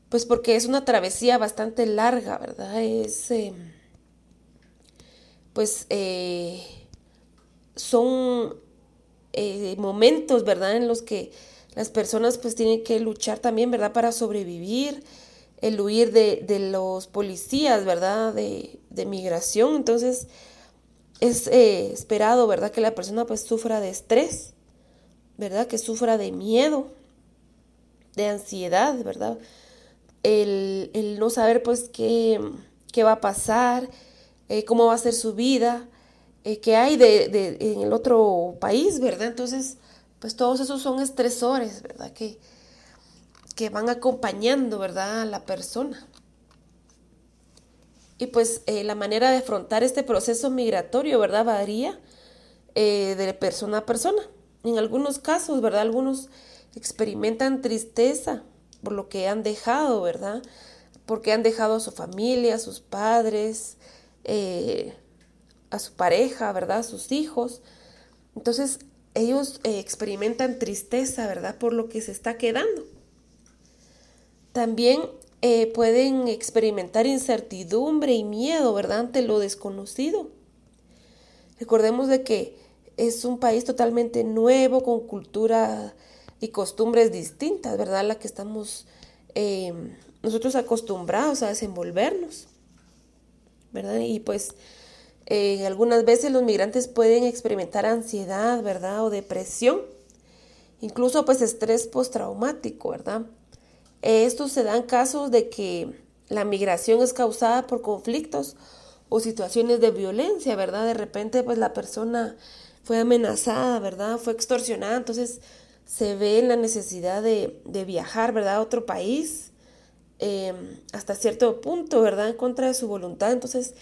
Pues porque es una travesía bastante larga, ¿verdad? Es, eh, pues, eh, son eh, momentos, ¿verdad? En los que las personas pues tienen que luchar también, ¿verdad? Para sobrevivir, el huir de, los policías, ¿verdad? De, de migración. Entonces, es esperado, ¿verdad? Que la persona pues sufra de estrés, ¿verdad? Que sufra de miedo, de ansiedad, ¿verdad? el, no saber pues qué, qué va a pasar, eh, cómo va a ser su vida, eh, qué hay de, en el otro país, ¿verdad? Entonces, pues todos esos son estresores, ¿verdad? Que, que van acompañando, ¿verdad? A la persona. Y pues eh, la manera de afrontar este proceso migratorio, ¿verdad? Varía de persona a persona. En algunos casos, ¿verdad? Algunos experimentan tristeza, por lo que han dejado, ¿verdad? Porque han dejado a su familia, a sus padres, eh, a su pareja, ¿verdad? A sus hijos. Entonces ellos eh, experimentan tristeza, ¿verdad? Por lo que se está quedando. También eh, pueden experimentar incertidumbre y miedo, ¿verdad? Ante lo desconocido. Recordemos de que es un país totalmente nuevo, con cultura y costumbres distintas, ¿verdad? La que estamos nosotros acostumbrados a desenvolvernos, ¿verdad? Y pues eh, algunas veces los migrantes pueden experimentar ansiedad, ¿verdad? O depresión, incluso pues estrés postraumático, ¿verdad? Estos se dan casos de que la migración es causada por conflictos o situaciones de violencia, ¿verdad? De repente pues la persona fue amenazada, ¿verdad? Fue extorsionada, entonces se ve la necesidad de, viajar, ¿verdad?, a otro país em, hasta cierto punto, ¿verdad?, en contra de su voluntad. Entonces,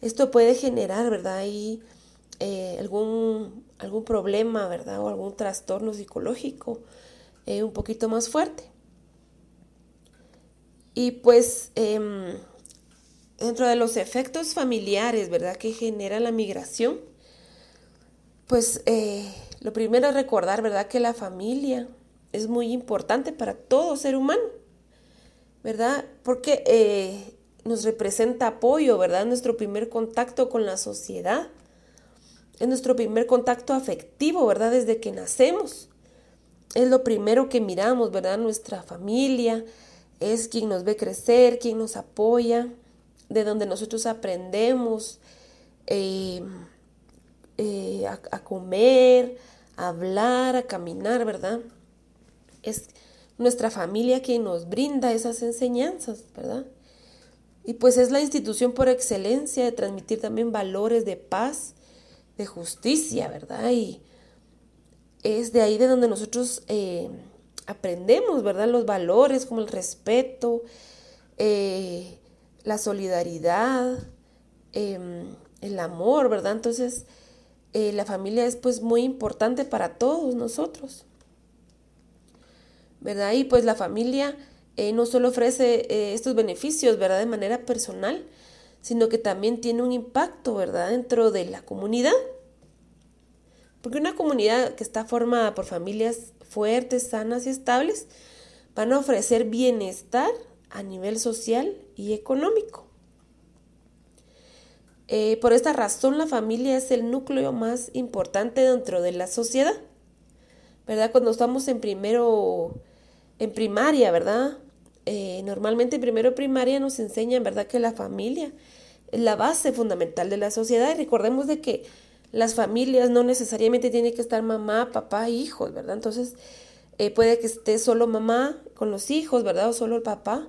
esto puede generar, ¿verdad?, eh, algún, algún problema, ¿verdad?, o algún trastorno psicológico eh, un poquito más fuerte. Y pues, em, dentro de los efectos familiares, ¿verdad?, que genera la migración, pues eh, lo primero es recordar, ¿verdad?, que la familia es muy importante para todo ser humano, ¿verdad? Porque eh, nos representa apoyo, ¿verdad? Nuestro primer contacto con la sociedad. Es nuestro primer contacto afectivo, ¿verdad? Desde que nacemos. Es lo primero que miramos, ¿verdad? Nuestra familia es quien nos ve crecer, quien nos apoya, de donde nosotros aprendemos eh, eh, a, a comer, a hablar, a caminar, ¿verdad? Es nuestra familia quien nos brinda esas enseñanzas, ¿verdad? Y pues es la institución por excelencia de transmitir también valores de paz, de justicia, ¿verdad? Y es de ahí de donde nosotros eh, aprendemos, ¿verdad? Los valores como el respeto, eh, la solidaridad, em, el amor, ¿verdad? Entonces, eh, la familia es pues muy importante para todos nosotros, ¿verdad? Y pues la familia eh, no solo ofrece eh, estos beneficios, ¿verdad? De manera personal, sino que también tiene un impacto, ¿verdad? Dentro de la comunidad. Porque una comunidad que está formada por familias fuertes, sanas y estables, van a ofrecer bienestar a nivel social y económico. Eh, por esta razón la familia es el núcleo más importante dentro de la sociedad. ¿Verdad? Cuando estamos en primero en primaria, ¿verdad? Eh, normalmente en primero primaria nos enseñan, ¿verdad?, que la familia es la base fundamental de la sociedad. Recordemos de que las familias no necesariamente tienen que estar mamá, papá, hijos, ¿verdad? Entonces, eh, puede que esté solo mamá con los hijos, ¿verdad? O solo el papá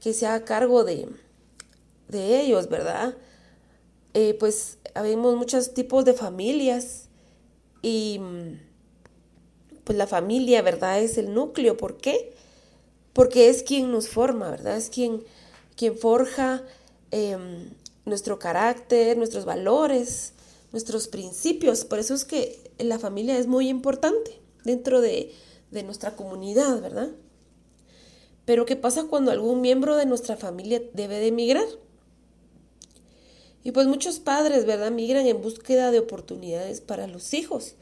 que se haga cargo de, de ellos, ¿verdad? Eh, pues habemos muchos tipos de familias y pues la familia, ¿verdad? Es el núcleo. ¿Por qué? Porque es quien nos forma, ¿verdad? Es quien, quien forja em, nuestro carácter, nuestros valores, nuestros principios. Por eso es que la familia es muy importante dentro de, de nuestra comunidad, ¿verdad? Pero ¿qué pasa cuando algún miembro de nuestra familia debe de emigrar? Y pues muchos padres, ¿verdad? Migran en búsqueda de oportunidades para los hijos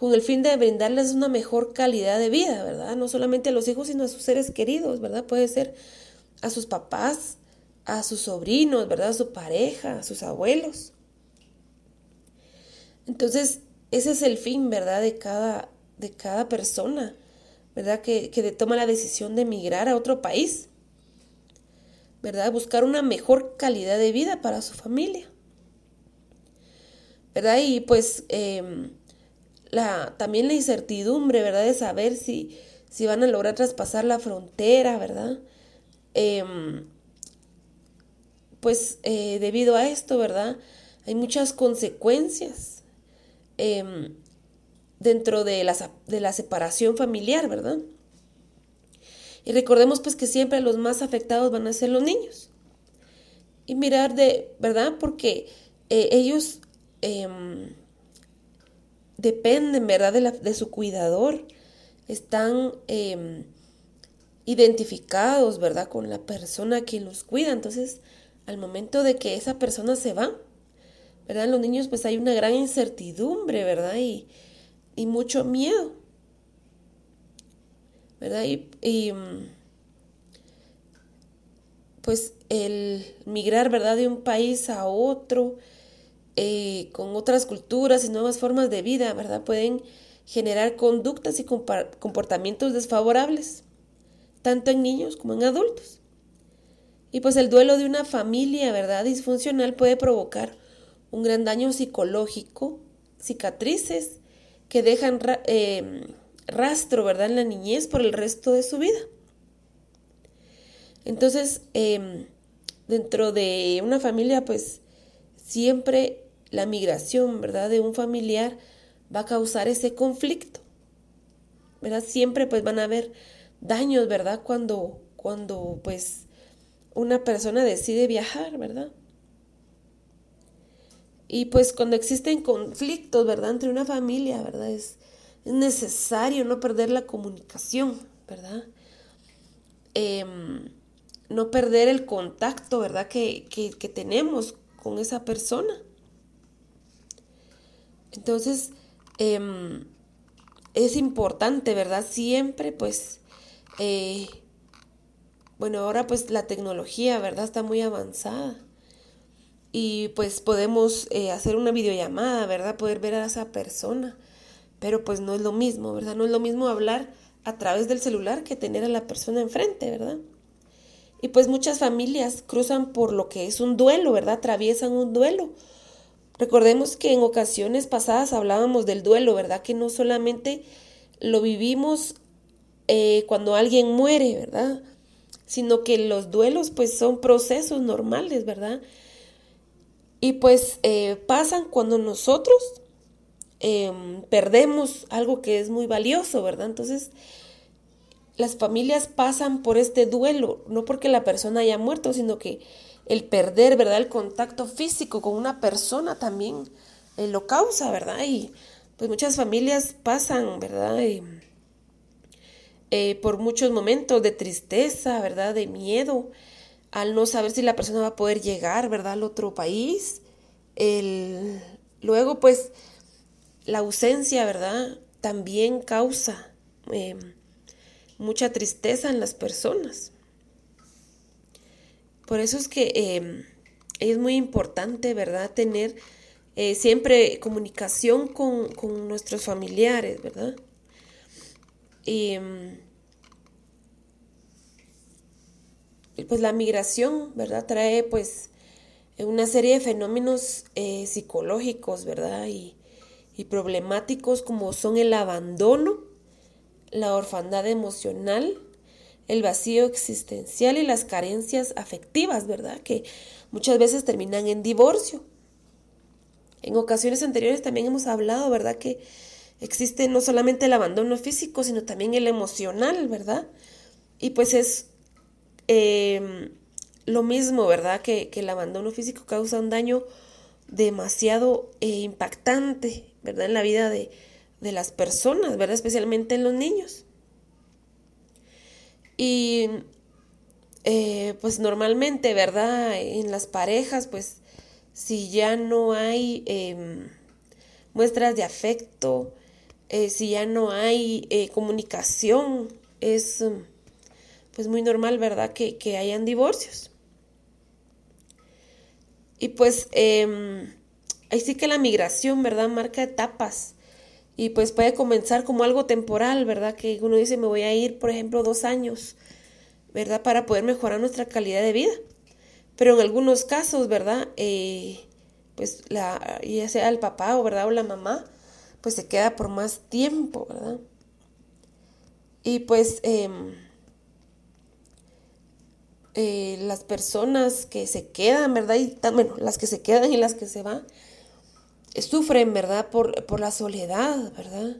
con el fin de brindarles una mejor calidad de vida, ¿verdad? No solamente a los hijos, sino a sus seres queridos, ¿verdad? Puede ser a sus papás, a sus sobrinos, ¿verdad? A su pareja, a sus abuelos. Entonces, ese es el fin, ¿verdad? De cada, de cada persona, ¿verdad? Que, que toma la decisión de emigrar a otro país, ¿verdad? Buscar una mejor calidad de vida para su familia, ¿verdad? Y pues... Eh, la, también la incertidumbre, ¿verdad? De saber si, si van a lograr traspasar la frontera, ¿verdad? Em, pues eh, debido a esto, ¿verdad? Hay muchas consecuencias em, dentro de la, de la separación familiar, ¿verdad? Y recordemos pues que siempre los más afectados van a ser los niños. Y mirar de, ¿verdad? Porque eh, ellos em, dependen, ¿verdad?, de, de su cuidador. Están em, identificados, ¿verdad?, con la persona a quien los cuida. Entonces, al momento de que esa persona se va, ¿verdad? Los niños pues hay una gran incertidumbre, ¿verdad? Y, mucho miedo, ¿verdad? Y, y, pues el migrar, ¿verdad? De un país a otro, eh, con otras culturas y nuevas formas de vida, ¿verdad? Pueden generar conductas y comportamientos desfavorables, tanto en niños como en adultos. Y pues el duelo de una familia, ¿verdad? Disfuncional puede provocar un gran daño psicológico, cicatrices que dejan em, rastro, ¿verdad? En la niñez por el resto de su vida. Entonces, em, dentro de una familia, pues siempre la migración, ¿verdad? De un familiar va a causar ese conflicto, ¿verdad? Siempre pues van a haber daños, ¿verdad? Cuando, cuando pues una persona decide viajar, ¿verdad? Y pues cuando existen conflictos, ¿verdad? Entre una familia, ¿verdad? Es, es necesario no perder la comunicación, ¿verdad? Em, no perder el contacto, ¿verdad? Que, que tenemos con esa persona. Entonces, em, es importante, ¿verdad? Siempre, pues, eh, bueno, ahora pues la tecnología, ¿verdad? Está muy avanzada. Y pues podemos eh, hacer una videollamada, ¿verdad? Poder ver a esa persona. Pero pues no es lo mismo, ¿verdad? No es lo mismo hablar a través del celular que tener a la persona enfrente, ¿verdad? Y pues muchas familias cruzan por lo que es un duelo, ¿verdad? Atraviesan un duelo. Recordemos que en ocasiones pasadas hablábamos del duelo, ¿verdad? Que no solamente lo vivimos eh, cuando alguien muere, ¿verdad? Sino que los duelos pues son procesos normales, ¿verdad? Y pues eh, pasan cuando nosotros em, perdemos algo que es muy valioso, ¿verdad? Entonces, las familias pasan por este duelo, no porque la persona haya muerto, sino que el perder, ¿verdad? El contacto físico con una persona también eh, lo causa, ¿verdad? Y pues muchas familias pasan, ¿verdad? Eh, por muchos momentos de tristeza, ¿verdad? De miedo, al no saber si la persona va a poder llegar, ¿verdad? Al otro país. El... Luego, pues, la ausencia, ¿verdad? También causa em, mucha tristeza en las personas. Por eso es que em, es muy importante, ¿verdad? Tener eh, siempre comunicación con, nuestros familiares, ¿verdad? Em, pues la migración, ¿verdad? Trae pues una serie de fenómenos eh, psicológicos, ¿verdad? Y, y problemáticos como son el abandono, la orfandad emocional, el vacío existencial y las carencias afectivas, ¿verdad? Que muchas veces terminan en divorcio. En ocasiones anteriores también hemos hablado, ¿verdad? Que existe no solamente el abandono físico, sino también el emocional, ¿verdad? Y pues es em, lo mismo, ¿verdad? Que, el abandono físico causa un daño demasiado eh, impactante, ¿verdad? En la vida de, de las personas, ¿verdad? Especialmente en los niños. Y eh, pues normalmente, ¿verdad? En las parejas, pues si ya no hay em, muestras de afecto, eh, si ya no hay eh, comunicación, es pues muy normal, ¿verdad? Que, que hayan divorcios. Y pues em, ahí sí que la migración, ¿verdad? Marca etapas y pues puede comenzar como algo temporal, ¿verdad? Que uno dice, me voy a ir, por ejemplo, dos años, ¿verdad? Para poder mejorar nuestra calidad de vida. Pero en algunos casos, ¿verdad? Eh, pues la, ya sea el papá o, ¿verdad? O la mamá, pues se queda por más tiempo, ¿verdad? Y pues em, eh, las personas que se quedan, ¿verdad? Y, bueno, las que se quedan y las que se van, sufren, ¿verdad? Por, la soledad, ¿verdad?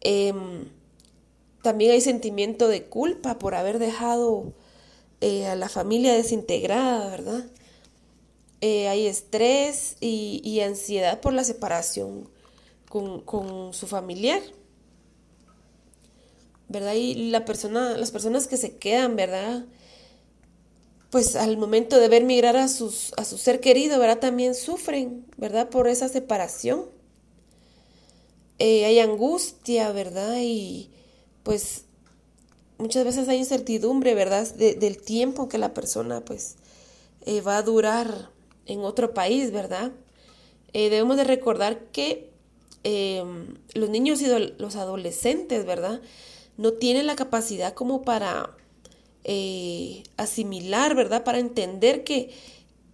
Em, también hay sentimiento de culpa por haber dejado eh, a la familia desintegrada, ¿verdad? Eh, hay estrés y, ansiedad por la separación con, con, su familiar, ¿verdad? Y la persona, las personas que se quedan, ¿verdad? Pues al momento de ver migrar a, sus, a su ser querido, ¿verdad? También sufren, ¿verdad? Por esa separación. Eh, hay angustia, ¿verdad? Y pues muchas veces hay incertidumbre, ¿verdad? del tiempo que la persona pues eh, va a durar en otro país, ¿verdad? Eh, debemos de recordar que em, los niños y los adolescentes, ¿verdad? No tienen la capacidad como para eh, asimilar, ¿verdad? Para entender que,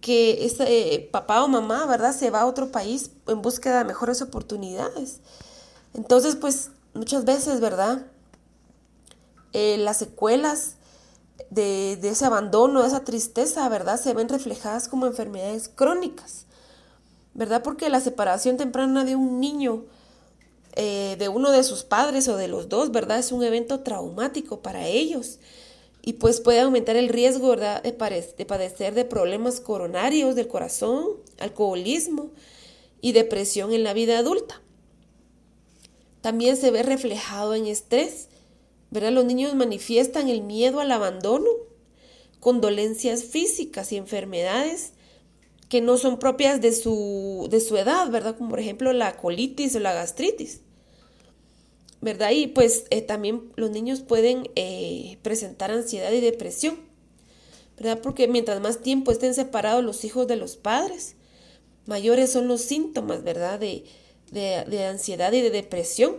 que ese eh, papá o mamá, ¿verdad? Se va a otro país en búsqueda de mejores oportunidades. Entonces, pues muchas veces, ¿verdad? Eh, las secuelas de, ese abandono, de esa tristeza, ¿verdad? Se ven reflejadas como enfermedades crónicas, ¿verdad? Porque la separación temprana de un niño, de uno de sus padres o de los dos, ¿verdad? Es un evento traumático para ellos y pues puede aumentar el riesgo. De, padecer de problemas coronarios del corazón, alcoholismo y depresión en la vida adulta. También se ve reflejado en estrés. ¿verdad? Los niños manifiestan el miedo al abandono, con dolencias físicas y enfermedades que no son propias de su, de su edad, ¿verdad? Como por ejemplo la colitis o la gastritis. ¿Verdad? Y pues eh, también los niños pueden eh, presentar ansiedad y depresión. ¿verdad? Porque mientras más tiempo estén separados los hijos de los padres, mayores son los síntomas, ¿verdad? De, de, ansiedad y de depresión.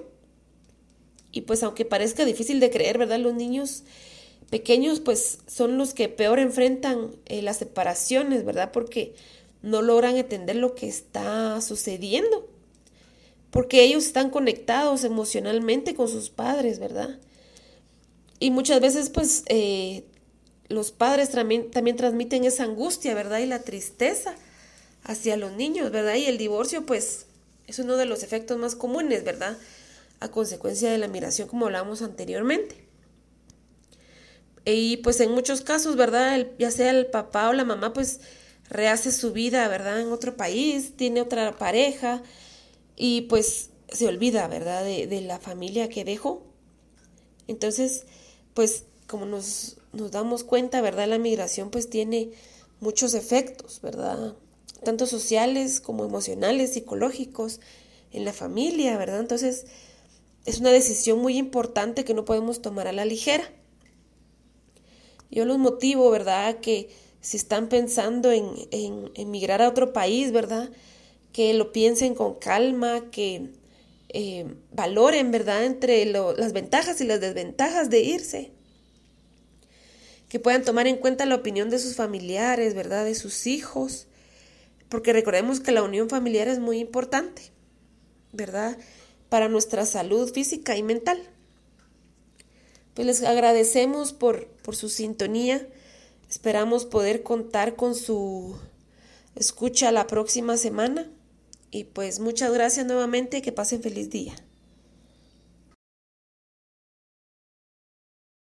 Y pues aunque parezca difícil de creer, ¿verdad? Los niños pequeños pues son los que peor enfrentan eh, las separaciones, ¿verdad? Porque no logran entender lo que está sucediendo. Porque ellos están conectados emocionalmente con sus padres, ¿verdad? Y muchas veces pues eh, los padres también, también transmiten esa angustia, ¿verdad? Y la tristeza hacia los niños, ¿verdad? Y el divorcio pues es uno de los efectos más comunes, ¿verdad? A consecuencia de la migración, como hablábamos anteriormente. Y pues en muchos casos, ¿verdad? ya sea el papá o la mamá, pues rehace su vida, ¿verdad? En otro país, tiene otra pareja y pues se olvida, ¿verdad? De, de la familia que dejó. Entonces, pues como nos, nos damos cuenta, ¿verdad? La migración pues tiene muchos efectos, ¿verdad? tanto sociales como emocionales, psicológicos, en la familia, ¿verdad? Entonces, es una decisión muy importante que no podemos tomar a la ligera. Yo los motivo, ¿verdad? Que si están pensando en, en emigrar a otro país, ¿verdad? Que lo piensen con calma, que eh, valoren, ¿verdad? Entre las ventajas y las desventajas de irse. Que puedan tomar en cuenta la opinión de sus familiares, ¿verdad? De sus hijos porque recordemos que la unión familiar es muy importante, ¿verdad? Para nuestra salud física y mental. Pues les agradecemos por, por su sintonía. Esperamos poder contar con su escucha la próxima semana. Y pues muchas gracias nuevamente. Que pasen feliz día.